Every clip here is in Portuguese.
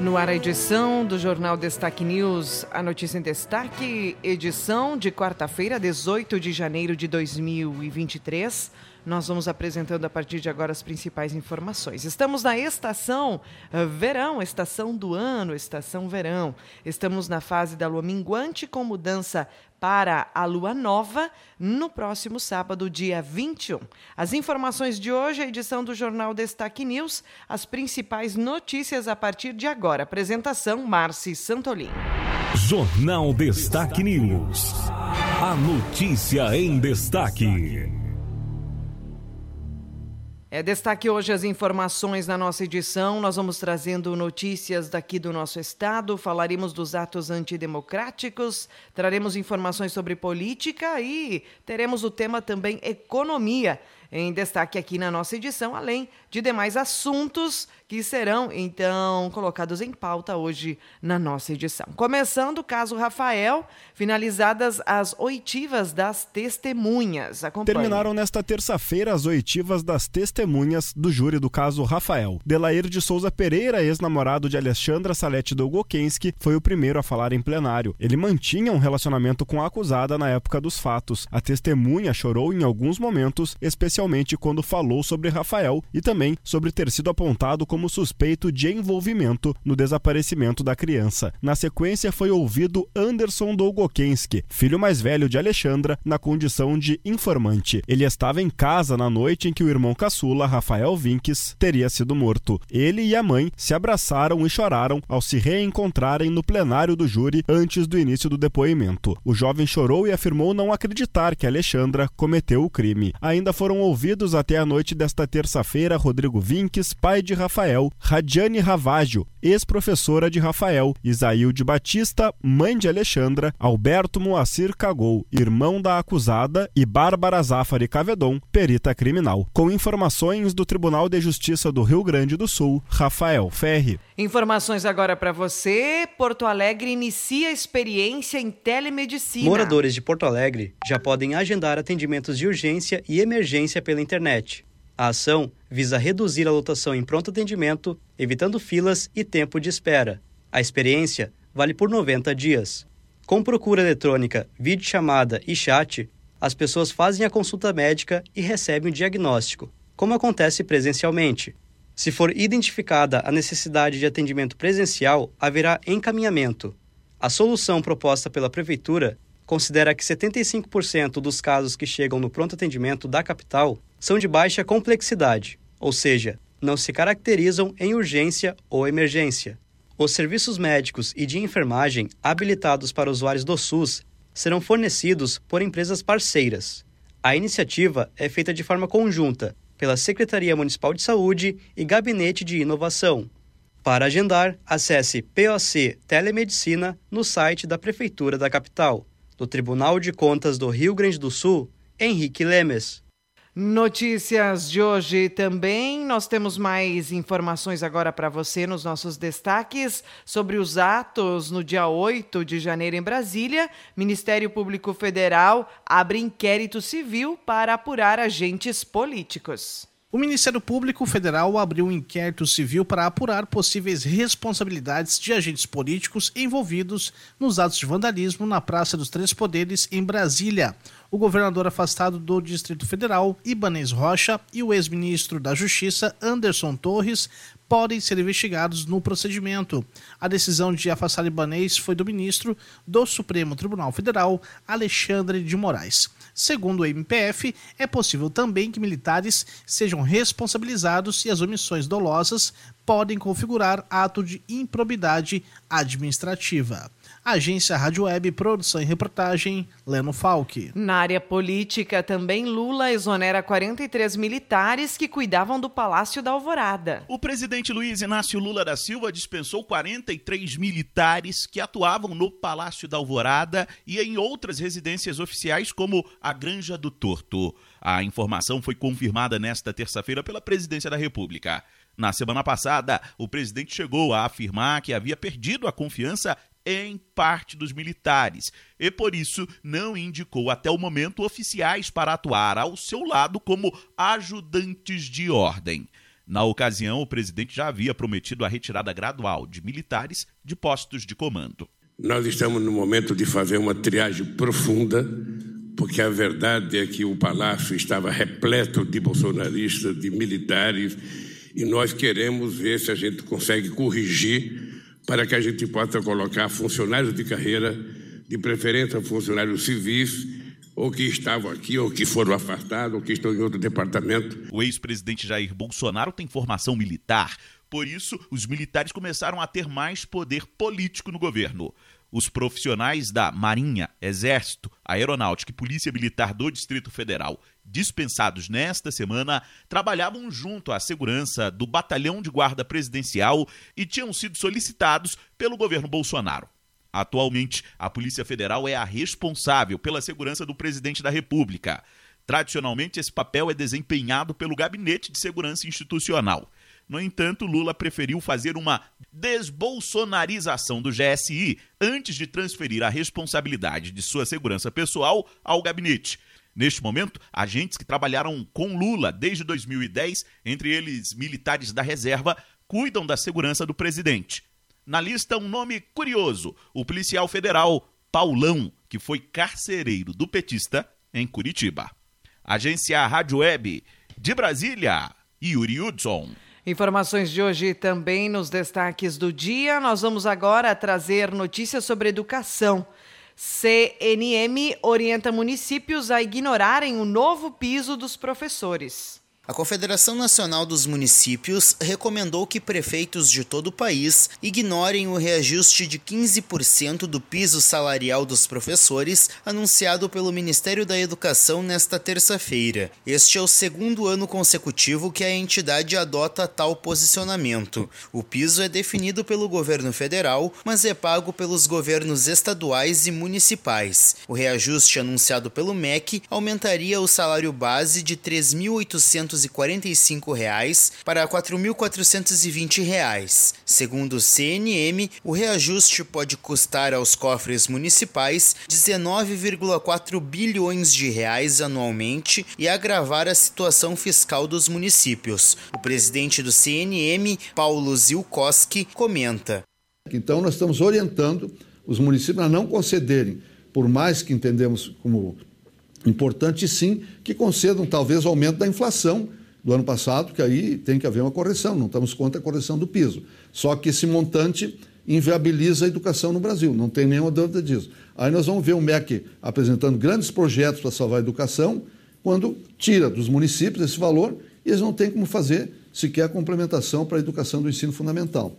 No ar a edição do Jornal Destaque News, a notícia em destaque, edição de quarta-feira, 18 de janeiro de 2023. Nós vamos apresentando a partir de agora as principais informações. Estamos na estação uh, verão, estação do ano, estação verão. Estamos na fase da lua minguante com mudança para a lua nova no próximo sábado, dia 21. As informações de hoje, a edição do Jornal Destaque News, as principais notícias a partir de agora. Apresentação Marci Santolin. Jornal Destaque News. A notícia em destaque. É destaque hoje as informações na nossa edição. Nós vamos trazendo notícias daqui do nosso estado, falaremos dos atos antidemocráticos, traremos informações sobre política e teremos o tema também economia em destaque aqui na nossa edição, além de demais assuntos que serão então colocados em pauta hoje na nossa edição. Começando o caso Rafael, finalizadas as oitivas das testemunhas. Acompanhe. Terminaram nesta terça-feira as oitivas das testemunhas do júri do caso Rafael. Delair de Souza Pereira, ex-namorado de Alexandra Salete Dolgokenski, foi o primeiro a falar em plenário. Ele mantinha um relacionamento com a acusada na época dos fatos. A testemunha chorou em alguns momentos, especialmente especialmente quando falou sobre Rafael e também sobre ter sido apontado como suspeito de envolvimento no desaparecimento da criança. Na sequência, foi ouvido Anderson Dolgokenski, filho mais velho de Alexandra, na condição de informante. Ele estava em casa na noite em que o irmão caçula, Rafael Vinques, teria sido morto. Ele e a mãe se abraçaram e choraram ao se reencontrarem no plenário do júri antes do início do depoimento. O jovem chorou e afirmou não acreditar que Alexandra cometeu o crime. Ainda foram ouvidos até a noite desta terça-feira Rodrigo Vinques, pai de Rafael, Radiane Ravaggio, ex-professora de Rafael, Isaílde Batista, mãe de Alexandra, Alberto Moacir Cagou, irmão da acusada, e Bárbara Zafari Cavedon, perita criminal. Com informações do Tribunal de Justiça do Rio Grande do Sul, Rafael Ferri. Informações agora para você. Porto Alegre inicia experiência em telemedicina. Moradores de Porto Alegre já podem agendar atendimentos de urgência e emergência pela internet. A ação visa reduzir a lotação em pronto atendimento, evitando filas e tempo de espera. A experiência vale por 90 dias. Com procura eletrônica, videochamada e chat, as pessoas fazem a consulta médica e recebem o diagnóstico, como acontece presencialmente. Se for identificada a necessidade de atendimento presencial, haverá encaminhamento. A solução proposta pela Prefeitura considera que 75% dos casos que chegam no pronto atendimento da capital são de baixa complexidade, ou seja, não se caracterizam em urgência ou emergência. Os serviços médicos e de enfermagem habilitados para usuários do SUS serão fornecidos por empresas parceiras. A iniciativa é feita de forma conjunta pela Secretaria Municipal de Saúde e Gabinete de Inovação. Para agendar, acesse POC Telemedicina no site da Prefeitura da capital. Do Tribunal de Contas do Rio Grande do Sul, Henrique Lemes. Notícias de hoje também. Nós temos mais informações agora para você nos nossos destaques sobre os atos no dia 8 de janeiro em Brasília. Ministério Público Federal abre inquérito civil para apurar agentes políticos. O Ministério Público Federal abriu um inquérito civil para apurar possíveis responsabilidades de agentes políticos envolvidos nos atos de vandalismo na Praça dos Três Poderes, em Brasília. O governador afastado do Distrito Federal, Ibanez Rocha, e o ex-ministro da Justiça, Anderson Torres, podem ser investigados no procedimento. A decisão de afastar Ibanez foi do ministro do Supremo Tribunal Federal, Alexandre de Moraes. Segundo o MPF, é possível também que militares sejam responsabilizados e as omissões dolosas podem configurar ato de improbidade administrativa. Agência Rádio Web, produção e reportagem, Leno Falck. Na área política, também Lula exonera 43 militares que cuidavam do Palácio da Alvorada. O presidente Luiz Inácio Lula da Silva dispensou 43 militares que atuavam no Palácio da Alvorada e em outras residências oficiais, como a Granja do Torto. A informação foi confirmada nesta terça-feira pela Presidência da República. Na semana passada, o presidente chegou a afirmar que havia perdido a confiança em parte dos militares e, por isso, não indicou até o momento oficiais para atuar ao seu lado como ajudantes de ordem. Na ocasião, o presidente já havia prometido a retirada gradual de militares de postos de comando. Nós estamos no momento de fazer uma triagem profunda, porque a verdade é que o palácio estava repleto de bolsonaristas, de militares, e nós queremos ver se a gente consegue corrigir para que a gente possa colocar funcionários de carreira, de preferência funcionários civis, ou que estavam aqui, ou que foram afastados, ou que estão em outro departamento. O ex-presidente Jair Bolsonaro tem formação militar, por isso os militares começaram a ter mais poder político no governo. Os profissionais da Marinha, Exército, Aeronáutica e Polícia Militar do Distrito Federal dispensados nesta semana, trabalhavam junto à segurança do Batalhão de Guarda Presidencial e tinham sido solicitados pelo governo Bolsonaro. Atualmente, a Polícia Federal é a responsável pela segurança do presidente da República. Tradicionalmente, esse papel é desempenhado pelo Gabinete de Segurança Institucional. No entanto, Lula preferiu fazer uma desbolsonarização do GSI antes de transferir a responsabilidade de sua segurança pessoal ao gabinete. Neste momento, agentes que trabalharam com Lula desde 2010, entre eles militares da reserva, cuidam da segurança do presidente. Na lista, um nome curioso: o policial federal Paulão, que foi carcereiro do petista em Curitiba. Agência Rádio Web de Brasília, Yuri Hudson. Informações de hoje também nos destaques do dia. Nós vamos agora trazer notícias sobre educação. CNM orienta municípios a ignorarem o novo piso dos professores. A Confederação Nacional dos Municípios recomendou que prefeitos de todo o país ignorem o reajuste de 15% do piso salarial dos professores anunciado pelo Ministério da Educação nesta terça-feira. Este é o segundo ano consecutivo que a entidade adota tal posicionamento. O piso é definido pelo governo federal, mas é pago pelos governos estaduais e municipais. O reajuste anunciado pelo MEC aumentaria o salário base de 3.800 reais para R$ 4.420. Segundo o CNM, o reajuste pode custar aos cofres municipais 19,4 bilhões de reais anualmente e agravar a situação fiscal dos municípios. O presidente do CNM, Paulo Zilkowski, comenta. Então nós estamos orientando os municípios a não concederem, por mais que entendemos como Importante sim que concedam talvez o aumento da inflação do ano passado, que aí tem que haver uma correção, não estamos contra a correção do piso. Só que esse montante inviabiliza a educação no Brasil, não tem nenhuma dúvida disso. Aí nós vamos ver o MEC apresentando grandes projetos para salvar a educação, quando tira dos municípios esse valor e eles não têm como fazer sequer a complementação para a educação do ensino fundamental.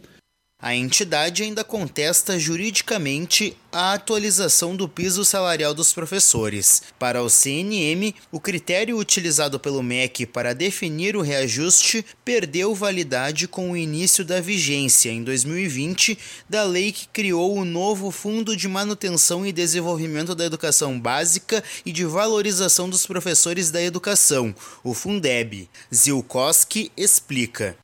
A entidade ainda contesta juridicamente a atualização do piso salarial dos professores. Para o CNM, o critério utilizado pelo MEC para definir o reajuste perdeu validade com o início da vigência, em 2020, da lei que criou o novo Fundo de Manutenção e Desenvolvimento da Educação Básica e de Valorização dos Professores da Educação, o Fundeb. Zilkowski explica.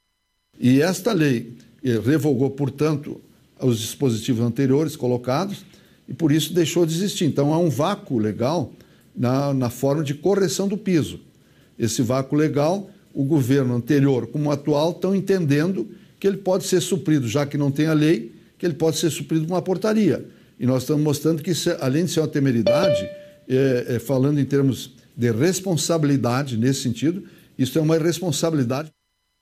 E esta lei revogou, portanto, os dispositivos anteriores colocados e por isso deixou de existir. Então há um vácuo legal na, na forma de correção do piso. Esse vácuo legal, o governo anterior como o atual estão entendendo que ele pode ser suprido, já que não tem a lei, que ele pode ser suprido com uma portaria. E nós estamos mostrando que, isso, além de ser uma temeridade, é, é, falando em termos de responsabilidade nesse sentido, isso é uma irresponsabilidade.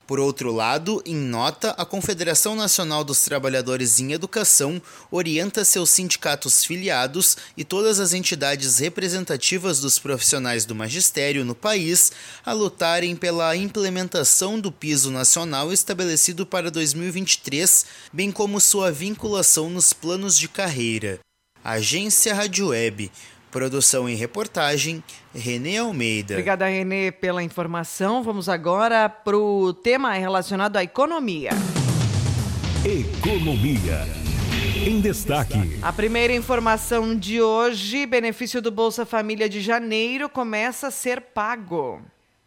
Por outro lado, em nota, a Confederação Nacional dos Trabalhadores em Educação orienta seus sindicatos filiados e todas as entidades representativas dos profissionais do magistério no país a lutarem pela implementação do piso nacional estabelecido para 2023, bem como sua vinculação nos planos de carreira. Agência Rádio Web. Produção e reportagem, Renê Almeida. Obrigada, Renê, pela informação. Vamos agora para o tema relacionado à economia. Economia. Em destaque. A primeira informação de hoje: benefício do Bolsa Família de janeiro começa a ser pago.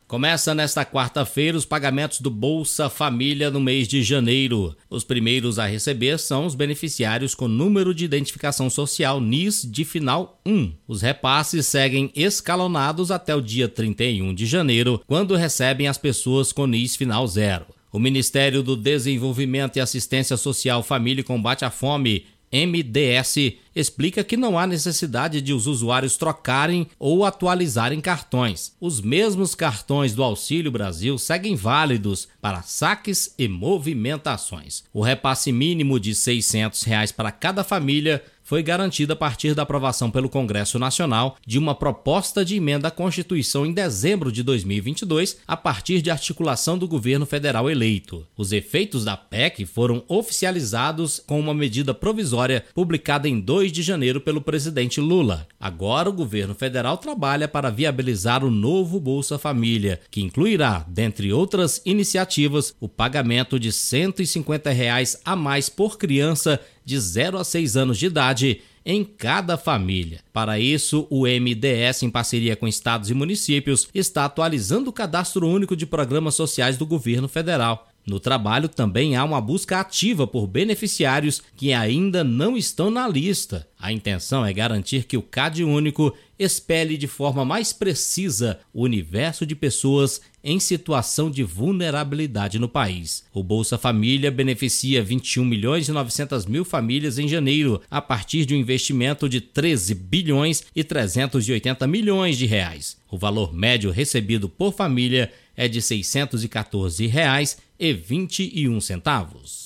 Começa nesta quarta-feira os pagamentos do Bolsa Família no mês de janeiro. Os primeiros a receber são os beneficiários com número de identificação social NIS de final 1. Os repasses seguem escalonados até o dia 31 de janeiro, quando recebem as pessoas com NIS final 0. O Ministério do Desenvolvimento e Assistência Social, Família e Combate à Fome MDS explica que não há necessidade de os usuários trocarem ou atualizarem cartões. Os mesmos cartões do Auxílio Brasil seguem válidos para saques e movimentações. O repasse mínimo de 600 reais para cada família foi garantida a partir da aprovação pelo Congresso Nacional de uma proposta de emenda à Constituição em dezembro de 2022, a partir de articulação do governo federal eleito. Os efeitos da PEC foram oficializados com uma medida provisória publicada em 2 de janeiro pelo presidente Lula. Agora, o governo federal trabalha para viabilizar o novo Bolsa Família, que incluirá, dentre outras iniciativas, o pagamento de 150 reais a mais por criança de 0 a 6 anos de idade em cada família. Para isso, o MDS, em parceria com estados e municípios, está atualizando o cadastro único de programas sociais do governo federal. No trabalho também há uma busca ativa por beneficiários que ainda não estão na lista. A intenção é garantir que o CAD único espelhe de forma mais precisa o universo de pessoas em situação de vulnerabilidade no país. O Bolsa Família beneficia 21 milhões e 900 mil famílias em janeiro, a partir de um investimento de 13 bilhões e 380 milhões de reais. O valor médio recebido por família é de R$ 614,21.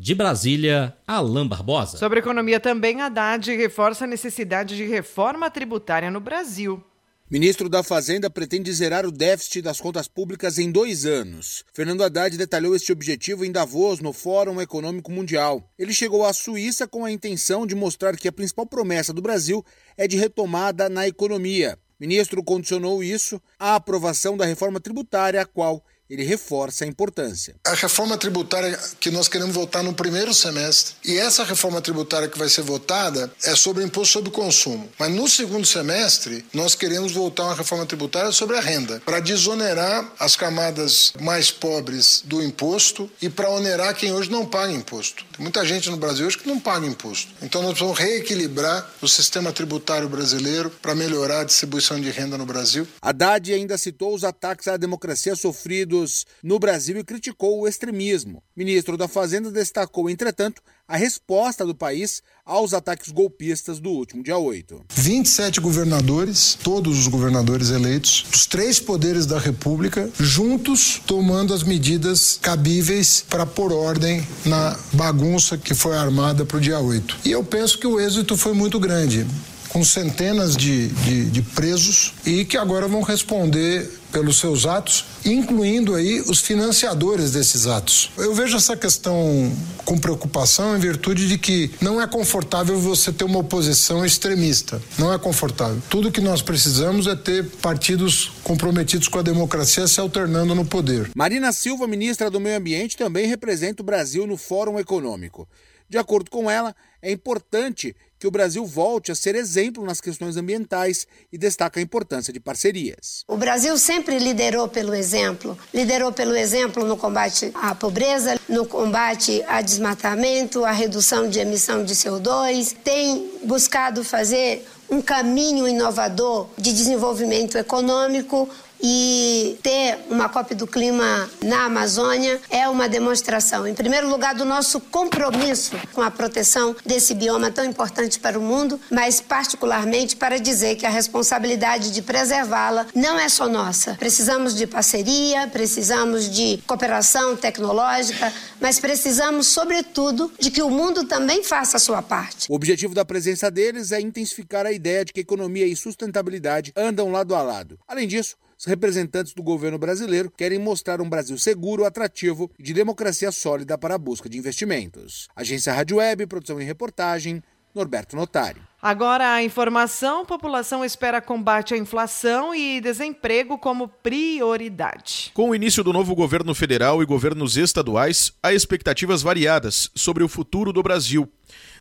De Brasília, Alain Barbosa. Sobre economia também, Haddad reforça a necessidade de reforma tributária no Brasil. Ministro da Fazenda pretende zerar o déficit das contas públicas em dois anos. Fernando Haddad detalhou este objetivo em Davos, no Fórum Econômico Mundial. Ele chegou à Suíça com a intenção de mostrar que a principal promessa do Brasil é de retomada na economia. O ministro condicionou isso à aprovação da reforma tributária, a qual ele reforça a importância. A reforma tributária que nós queremos votar no primeiro semestre, e essa reforma tributária que vai ser votada é sobre imposto sobre consumo. Mas no segundo semestre, nós queremos votar uma reforma tributária sobre a renda, para desonerar as camadas mais pobres do imposto e para onerar quem hoje não paga imposto. Tem muita gente no Brasil hoje que não paga imposto. Então nós precisamos reequilibrar o sistema tributário brasileiro para melhorar a distribuição de renda no Brasil. Haddad ainda citou os ataques à democracia sofridos no Brasil e criticou o extremismo. O ministro da Fazenda destacou, entretanto, a resposta do país aos ataques golpistas do último dia 8. 27 governadores, todos os governadores eleitos, dos três poderes da República, juntos tomando as medidas cabíveis para pôr ordem na bagunça que foi armada para o dia 8. E eu penso que o êxito foi muito grande com centenas de, de, de, presos e que agora vão responder pelos seus atos, incluindo aí os financiadores desses atos. Eu vejo essa questão com preocupação em virtude de que não é confortável você ter uma oposição extremista. Não é confortável. Tudo que nós precisamos é ter partidos comprometidos com a democracia se alternando no poder. Marina Silva, ministra do Meio Ambiente, também representa o Brasil no Fórum Econômico. De acordo com ela, é importante que o Brasil volte a ser exemplo nas questões ambientais e destaca a importância de parcerias. O Brasil sempre liderou pelo exemplo. Liderou pelo exemplo no combate à pobreza, no combate a desmatamento, a redução de emissão de CO2, tem buscado fazer um caminho inovador de desenvolvimento econômico, e ter uma COP do clima na Amazônia é uma demonstração, em primeiro lugar, do nosso compromisso com a proteção desse bioma tão importante para o mundo, mas particularmente para dizer que a responsabilidade de preservá-la não é só nossa. Precisamos de parceria, precisamos de cooperação tecnológica, mas precisamos, sobretudo, de que o mundo também faça a sua parte. O objetivo da presença deles é intensificar a ideia de que economia e sustentabilidade andam lado a lado. Além disso, os representantes do governo brasileiro querem mostrar um Brasil seguro, atrativo e de democracia sólida para a busca de investimentos. Agência Rádio Web, produção e reportagem, Norberto Notari. Agora a informação: população espera combate à inflação e desemprego como prioridade. Com o início do novo governo federal e governos estaduais, há expectativas variadas sobre o futuro do Brasil.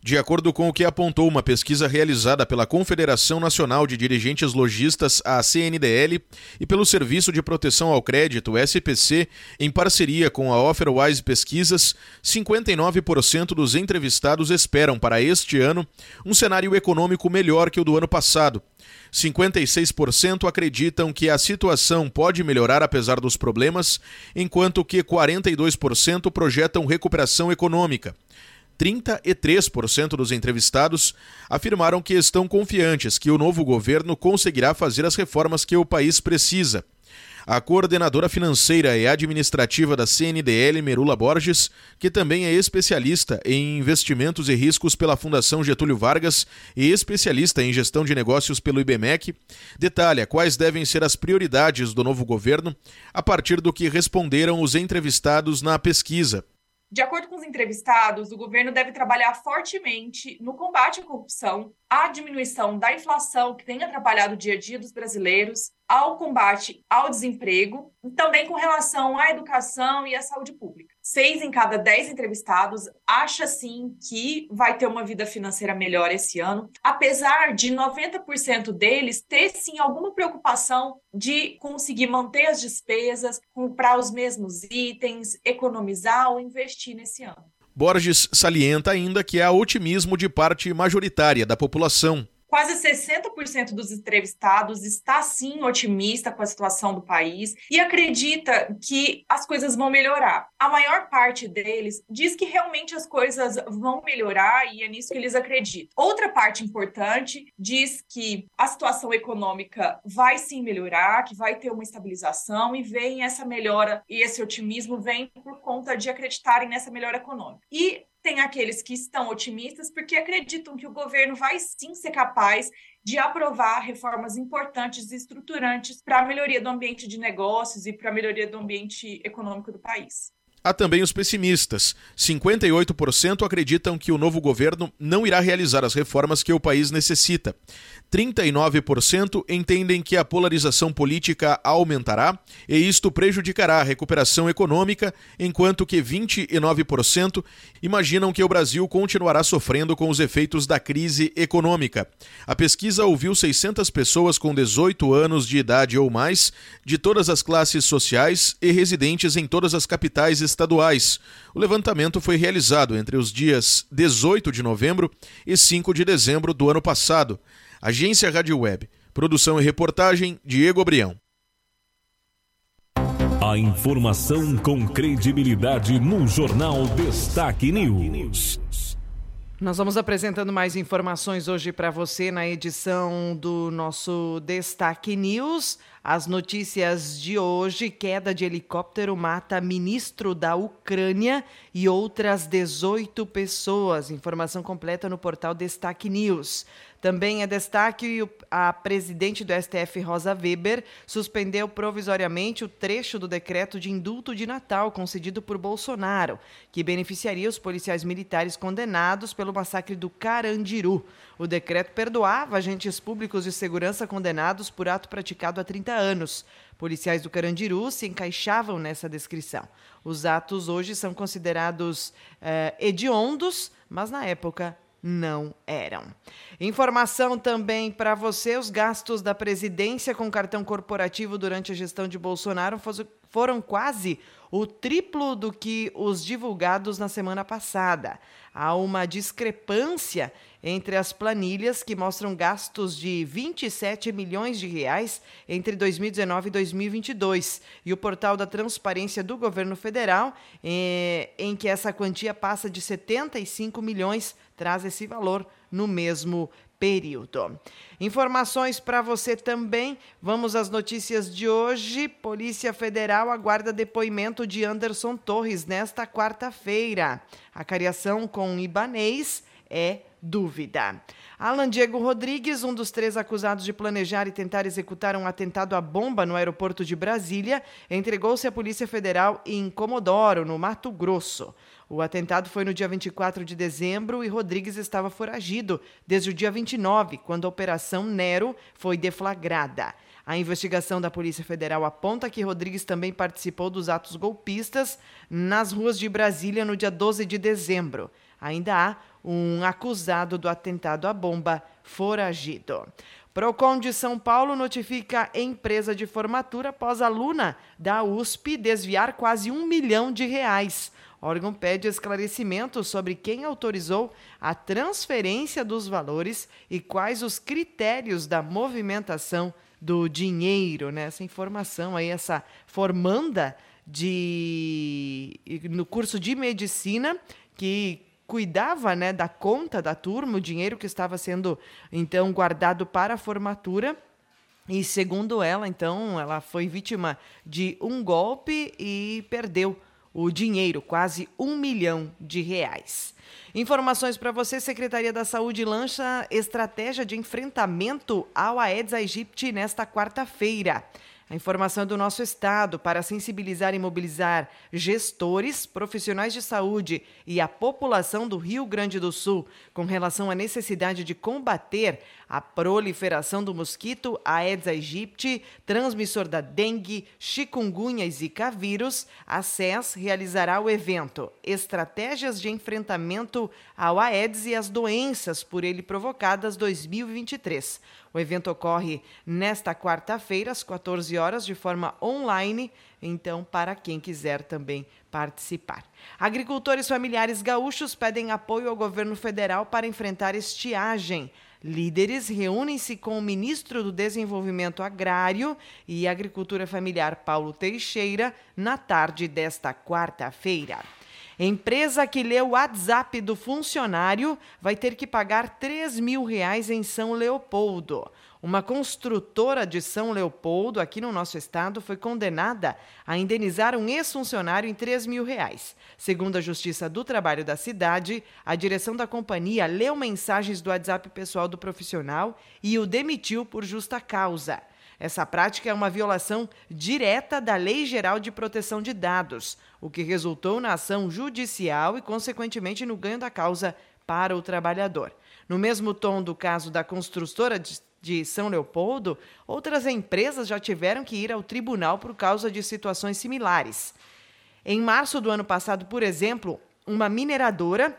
De acordo com o que apontou uma pesquisa realizada pela Confederação Nacional de Dirigentes Logistas, a CNDL, e pelo Serviço de Proteção ao Crédito, SPC, em parceria com a Offerwise Pesquisas, 59% dos entrevistados esperam para este ano um cenário econômico melhor que o do ano passado. 56% acreditam que a situação pode melhorar apesar dos problemas, enquanto que 42% projetam recuperação econômica. 33% dos entrevistados afirmaram que estão confiantes que o novo governo conseguirá fazer as reformas que o país precisa. A coordenadora financeira e administrativa da CNDL, Merula Borges, que também é especialista em investimentos e riscos pela Fundação Getúlio Vargas e especialista em gestão de negócios pelo IBMEC, detalha quais devem ser as prioridades do novo governo a partir do que responderam os entrevistados na pesquisa. De acordo com os entrevistados, o governo deve trabalhar fortemente no combate à corrupção, à diminuição da inflação que tem atrapalhado o dia a dia dos brasileiros, ao combate ao desemprego e também com relação à educação e à saúde pública. Seis em cada dez entrevistados acha sim que vai ter uma vida financeira melhor esse ano, apesar de 90% deles ter sim alguma preocupação de conseguir manter as despesas, comprar os mesmos itens, economizar ou investir nesse ano. Borges salienta ainda que há otimismo de parte majoritária da população Quase 60% dos entrevistados está sim otimista com a situação do país e acredita que as coisas vão melhorar. A maior parte deles diz que realmente as coisas vão melhorar e é nisso que eles acreditam. Outra parte importante diz que a situação econômica vai sim melhorar, que vai ter uma estabilização e vem essa melhora e esse otimismo vem por conta de acreditarem nessa melhora econômica. E tem aqueles que estão otimistas porque acreditam que o governo vai sim ser capaz de aprovar reformas importantes e estruturantes para a melhoria do ambiente de negócios e para a melhoria do ambiente econômico do país. Há também os pessimistas. 58% acreditam que o novo governo não irá realizar as reformas que o país necessita. 39% entendem que a polarização política aumentará e isto prejudicará a recuperação econômica, enquanto que 29% imaginam que o Brasil continuará sofrendo com os efeitos da crise econômica. A pesquisa ouviu 600 pessoas com 18 anos de idade ou mais, de todas as classes sociais e residentes em todas as capitais estaduais. O levantamento foi realizado entre os dias 18 de novembro e 5 de dezembro do ano passado. Agência Rádio Web. Produção e reportagem Diego Abrião. A informação com credibilidade no Jornal Destaque News. Nós vamos apresentando mais informações hoje para você na edição do nosso Destaque News. As notícias de hoje: queda de helicóptero mata ministro da Ucrânia e outras 18 pessoas. Informação completa no portal Destaque News. Também é destaque a presidente do STF, Rosa Weber, suspendeu provisoriamente o trecho do decreto de indulto de Natal concedido por Bolsonaro, que beneficiaria os policiais militares condenados pelo massacre do Carandiru. O decreto perdoava agentes públicos de segurança condenados por ato praticado há 30 anos. Policiais do Carandiru se encaixavam nessa descrição. Os atos hoje são considerados eh, hediondos, mas na época não eram. Informação também para você: os gastos da presidência com cartão corporativo durante a gestão de Bolsonaro foram quase o triplo do que os divulgados na semana passada. Há uma discrepância entre as planilhas que mostram gastos de 27 milhões de reais entre 2019 e 2022 e o portal da Transparência do Governo Federal, eh, em que essa quantia passa de 75 milhões, traz esse valor no mesmo período. Informações para você também. Vamos às notícias de hoje. Polícia Federal aguarda depoimento de Anderson Torres nesta quarta-feira. A cariação com Ibanês é dúvida. Alan Diego Rodrigues, um dos três acusados de planejar e tentar executar um atentado à bomba no aeroporto de Brasília, entregou-se à Polícia Federal em Comodoro, no Mato Grosso. O atentado foi no dia 24 de dezembro e Rodrigues estava foragido desde o dia 29, quando a Operação Nero foi deflagrada. A investigação da Polícia Federal aponta que Rodrigues também participou dos atos golpistas nas ruas de Brasília no dia 12 de dezembro. Ainda há um acusado do atentado à bomba foragido. Procon de São Paulo notifica empresa de formatura após aluna da USP desviar quase um milhão de reais. O órgão pede esclarecimento sobre quem autorizou a transferência dos valores e quais os critérios da movimentação do dinheiro, né? Essa informação aí, essa formanda de no curso de medicina que cuidava, né, da conta da turma, o dinheiro que estava sendo então guardado para a formatura. E segundo ela, então, ela foi vítima de um golpe e perdeu o dinheiro, quase um milhão de reais. Informações para você: Secretaria da Saúde lança estratégia de enfrentamento ao Aedes aegypti nesta quarta-feira. A informação é do nosso estado para sensibilizar e mobilizar gestores, profissionais de saúde e a população do Rio Grande do Sul com relação à necessidade de combater a proliferação do mosquito Aedes aegypti, transmissor da dengue, chikungunya e zika vírus. A SES realizará o evento Estratégias de enfrentamento ao Aedes e as doenças por ele provocadas 2023. O evento ocorre nesta quarta-feira, às 14 horas, de forma online, então, para quem quiser também participar. Agricultores familiares gaúchos pedem apoio ao governo federal para enfrentar estiagem. Líderes reúnem-se com o ministro do Desenvolvimento Agrário e Agricultura Familiar, Paulo Teixeira, na tarde desta quarta-feira. Empresa que lê o WhatsApp do funcionário vai ter que pagar 3 mil reais em São Leopoldo. Uma construtora de São Leopoldo, aqui no nosso estado, foi condenada a indenizar um ex-funcionário em 3 mil reais. Segundo a Justiça do Trabalho da cidade, a direção da companhia leu mensagens do WhatsApp pessoal do profissional e o demitiu por justa causa. Essa prática é uma violação direta da Lei Geral de Proteção de Dados, o que resultou na ação judicial e, consequentemente, no ganho da causa para o trabalhador. No mesmo tom do caso da construtora de São Leopoldo, outras empresas já tiveram que ir ao tribunal por causa de situações similares. Em março do ano passado, por exemplo, uma mineradora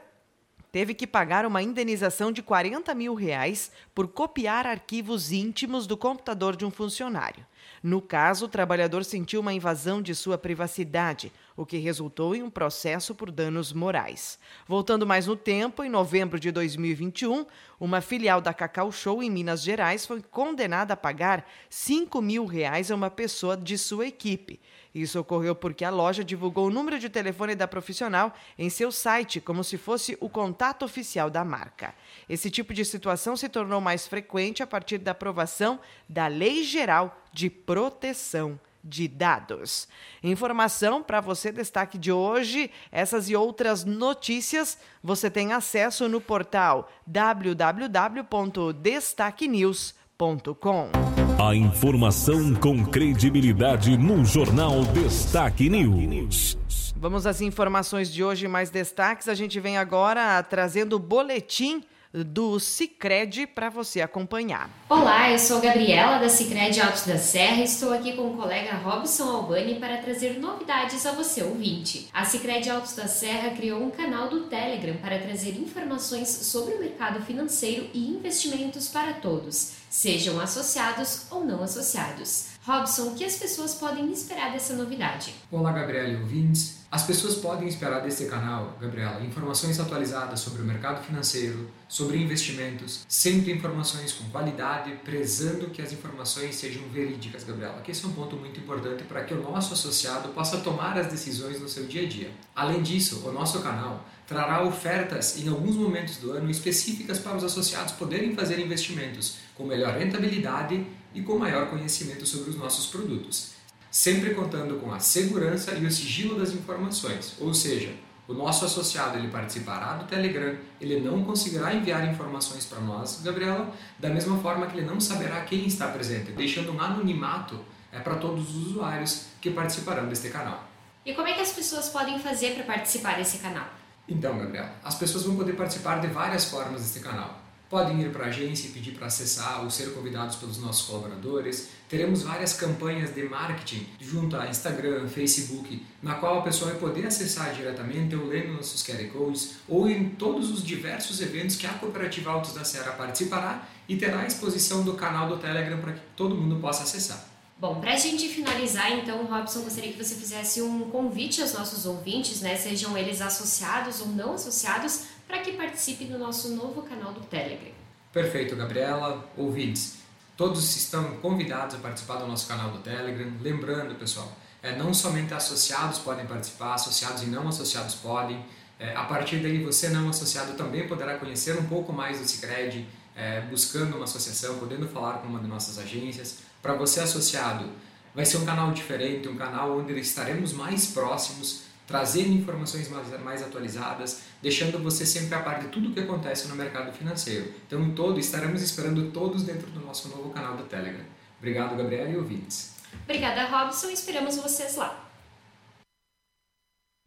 teve que pagar uma indenização de 40 mil reais por copiar arquivos íntimos do computador de um funcionário. No caso, o trabalhador sentiu uma invasão de sua privacidade, o que resultou em um processo por danos morais. Voltando mais no tempo, em novembro de 2021, uma filial da Cacau Show em Minas Gerais foi condenada a pagar 5 mil reais a uma pessoa de sua equipe. Isso ocorreu porque a loja divulgou o número de telefone da profissional em seu site, como se fosse o contato oficial da marca. Esse tipo de situação se tornou mais frequente a partir da aprovação da Lei Geral de Proteção de dados. Informação para você, destaque de hoje, essas e outras notícias você tem acesso no portal www.destaquenews.com. A informação com credibilidade no Jornal Destaque News. Vamos às informações de hoje, mais destaques. A gente vem agora trazendo o boletim do Cicred para você acompanhar. Olá, eu sou Gabriela da Cicred Altos da Serra e estou aqui com o colega Robson Albani para trazer novidades a você ouvinte. A Cicred Altos da Serra criou um canal do Telegram para trazer informações sobre o mercado financeiro e investimentos para todos, sejam associados ou não associados. Robson, o que as pessoas podem esperar dessa novidade? Olá, Gabriela e ouvintes. As pessoas podem esperar deste canal, Gabriela, informações atualizadas sobre o mercado financeiro, sobre investimentos, sempre informações com qualidade, prezando que as informações sejam verídicas, Gabriela, que esse é um ponto muito importante para que o nosso associado possa tomar as decisões no seu dia a dia. Além disso, o nosso canal trará ofertas em alguns momentos do ano específicas para os associados poderem fazer investimentos com melhor rentabilidade e com maior conhecimento sobre os nossos produtos, sempre contando com a segurança e o sigilo das informações, ou seja, o nosso associado ele participará do Telegram, ele não conseguirá enviar informações para nós, Gabriela, da mesma forma que ele não saberá quem está presente, deixando um anonimato é, para todos os usuários que participarão deste canal. E como é que as pessoas podem fazer para participar desse canal? Então, Gabriela, as pessoas vão poder participar de várias formas deste canal podem ir para a agência e pedir para acessar ou ser convidados pelos nossos colaboradores. Teremos várias campanhas de marketing junto a Instagram, Facebook, na qual a pessoa vai poder acessar diretamente ou lendo nossos QR Codes ou em todos os diversos eventos que a Cooperativa Autos da Serra participará e terá a exposição do canal do Telegram para que todo mundo possa acessar. Bom, para a gente finalizar, então, Robson, gostaria que você fizesse um convite aos nossos ouvintes, né, sejam eles associados ou não associados, para que participe do nosso novo canal do Telegram. Perfeito, Gabriela. Ouvintes, todos estão convidados a participar do nosso canal do Telegram. Lembrando, pessoal, é, não somente associados podem participar, associados e não associados podem. É, a partir daí, você não associado também poderá conhecer um pouco mais do Cicred, é, buscando uma associação, podendo falar com uma de nossas agências. Para você associado, vai ser um canal diferente, um canal onde estaremos mais próximos, trazendo informações mais, mais atualizadas, deixando você sempre a par de tudo o que acontece no mercado financeiro. Então, em todo, estaremos esperando todos dentro do nosso novo canal do Telegram. Obrigado, Gabriela e ouvintes. Obrigada, Robson. Esperamos vocês lá.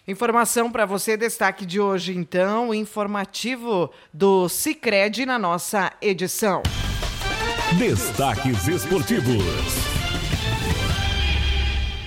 Informação para você, destaque de hoje, então, informativo do Cicred na nossa edição. Destaques esportivos.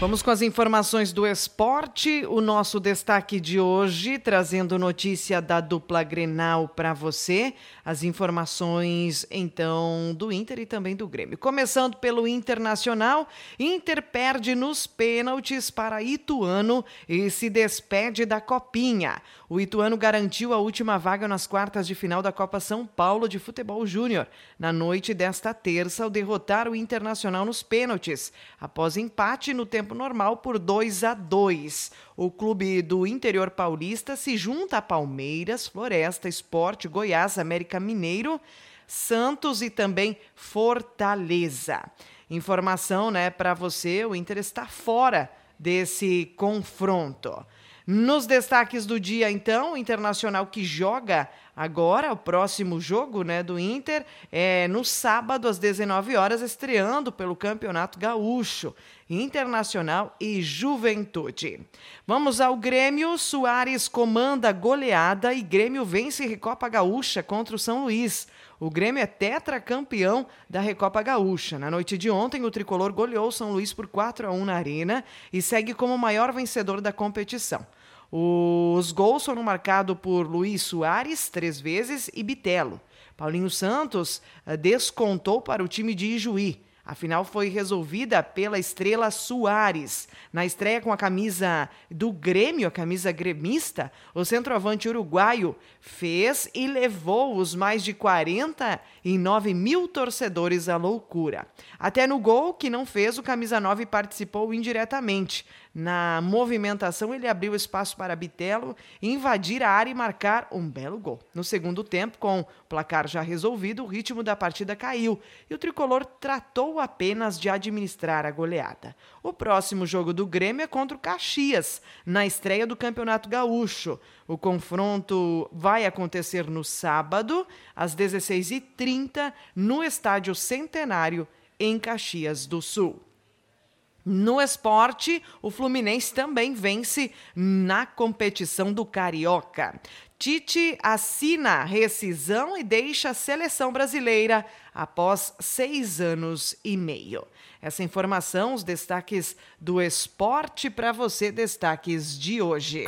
Vamos com as informações do esporte. O nosso destaque de hoje, trazendo notícia da dupla Grenal para você. As informações, então, do Inter e também do Grêmio. Começando pelo Internacional, Inter perde nos pênaltis para Ituano e se despede da Copinha. O Ituano garantiu a última vaga nas quartas de final da Copa São Paulo de Futebol Júnior, na noite desta terça, ao derrotar o Internacional nos pênaltis, após empate no tempo normal por 2 a 2. O clube do interior paulista se junta a Palmeiras, Floresta, Esporte, Goiás, América Mineiro, Santos e também Fortaleza. Informação, né, para você, o Inter está fora desse confronto. Nos destaques do dia, então, o Internacional que joga agora, o próximo jogo né, do Inter, é no sábado, às 19 horas, estreando pelo Campeonato Gaúcho. Internacional e Juventude. Vamos ao Grêmio. Soares comanda goleada e Grêmio vence Recopa Gaúcha contra o São Luís. O Grêmio é tetracampeão da Recopa Gaúcha. Na noite de ontem, o tricolor goleou São Luís por 4 a 1 na Arena e segue como o maior vencedor da competição. Os gols foram marcados por Luiz Soares, três vezes, e Bitelo. Paulinho Santos eh, descontou para o time de Ijuí. A final foi resolvida pela estrela Soares. Na estreia com a camisa do Grêmio, a camisa gremista, o centroavante uruguaio fez e levou os mais de 49 mil torcedores à loucura. Até no gol que não fez, o camisa 9 participou indiretamente. Na movimentação, ele abriu espaço para Bitelo invadir a área e marcar um belo gol. No segundo tempo, com o placar já resolvido, o ritmo da partida caiu e o tricolor tratou apenas de administrar a goleada. O próximo jogo do Grêmio é contra o Caxias, na estreia do Campeonato Gaúcho. O confronto vai acontecer no sábado, às 16h30, no Estádio Centenário, em Caxias do Sul. No esporte, o Fluminense também vence na competição do Carioca. Tite assina rescisão e deixa a seleção brasileira após seis anos e meio. Essa informação, os destaques do esporte para você, destaques de hoje.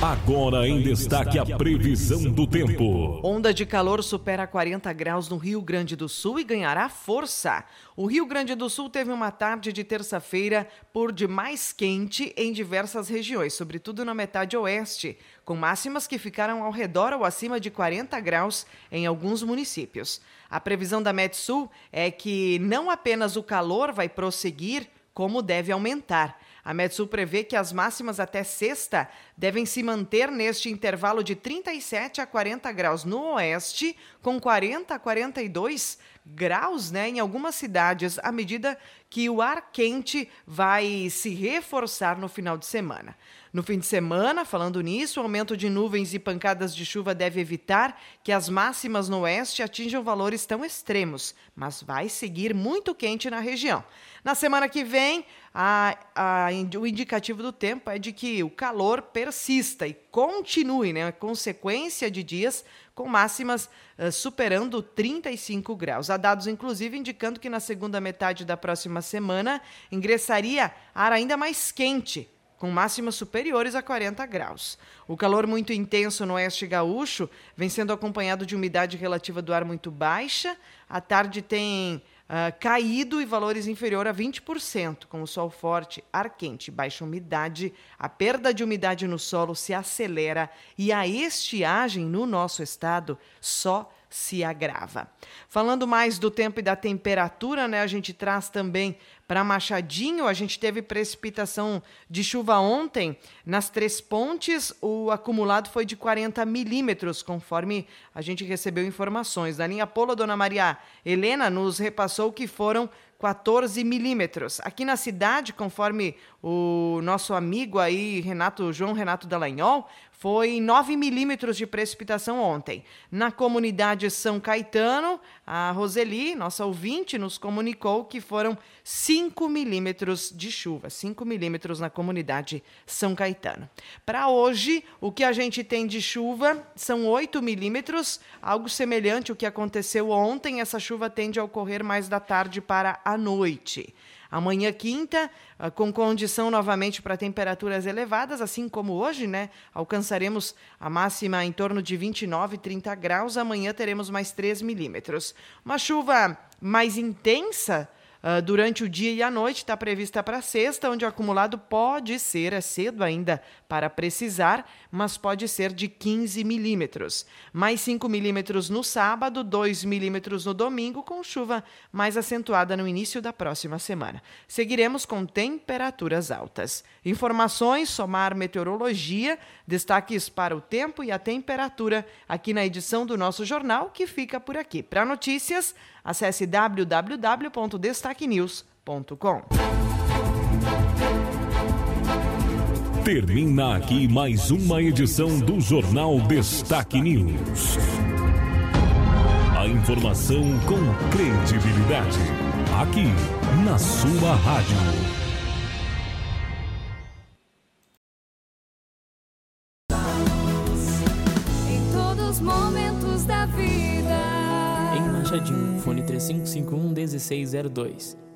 Agora em destaque a previsão do tempo. Onda de calor supera 40 graus no Rio Grande do Sul e ganhará força. O Rio Grande do Sul teve uma tarde de terça-feira por demais quente em diversas regiões, sobretudo na metade oeste, com máximas que ficaram ao redor ou acima de 40 graus em alguns municípios. A previsão da Metsul é que não apenas o calor vai prosseguir, como deve aumentar. A Metsul prevê que as máximas até sexta devem se manter neste intervalo de 37 a 40 graus no oeste, com 40 a 42 graus né, em algumas cidades, à medida que o ar quente vai se reforçar no final de semana. No fim de semana, falando nisso, o aumento de nuvens e pancadas de chuva deve evitar que as máximas no oeste atinjam valores tão extremos, mas vai seguir muito quente na região. Na semana que vem, a, a, o indicativo do tempo é de que o calor persista e continue, né? Consequência de dias com máximas uh, superando 35 graus. Há dados, inclusive, indicando que na segunda metade da próxima semana ingressaria ar ainda mais quente, com máximas superiores a 40 graus. O calor muito intenso no oeste gaúcho vem sendo acompanhado de umidade relativa do ar muito baixa. À tarde tem uh, caído e valores inferior a 20%, com o sol forte, ar quente, baixa umidade, a perda de umidade no solo se acelera e a estiagem no nosso estado só se agrava. Falando mais do tempo e da temperatura, né, a gente traz também para Machadinho, a gente teve precipitação de chuva ontem. Nas Três Pontes, o acumulado foi de 40 milímetros, conforme a gente recebeu informações. Da linha Polo, Dona Maria Helena nos repassou que foram 14 milímetros. Aqui na cidade, conforme o nosso amigo aí, Renato João Renato Dallagnol, foi 9 milímetros de precipitação ontem. Na comunidade São Caetano, a Roseli, nossa ouvinte, nos comunicou que foram 5 milímetros de chuva, 5 milímetros na comunidade São Caetano. Para hoje, o que a gente tem de chuva são 8 milímetros, algo semelhante ao que aconteceu ontem. Essa chuva tende a ocorrer mais da tarde para a noite. Amanhã, quinta, ah, com condição novamente para temperaturas elevadas, assim como hoje, né? Alcançaremos a máxima em torno de 29, 30 graus. Amanhã teremos mais 3 milímetros. Uma chuva mais intensa Uh, durante o dia e a noite está prevista para sexta, onde o acumulado pode ser, é cedo ainda para precisar, mas pode ser de 15 milímetros. Mais 5 milímetros no sábado, 2 milímetros no domingo, com chuva mais acentuada no início da próxima semana. Seguiremos com temperaturas altas. Informações, somar meteorologia, destaques para o tempo e a temperatura aqui na edição do nosso jornal, que fica por aqui. Para notícias, acesse www.destaquenews.com. Termina aqui mais uma edição do Jornal Destaque News. A informação com credibilidade. Aqui, na sua rádio. Em todos os momentos da vida. Em Machadinho, 3551 1602.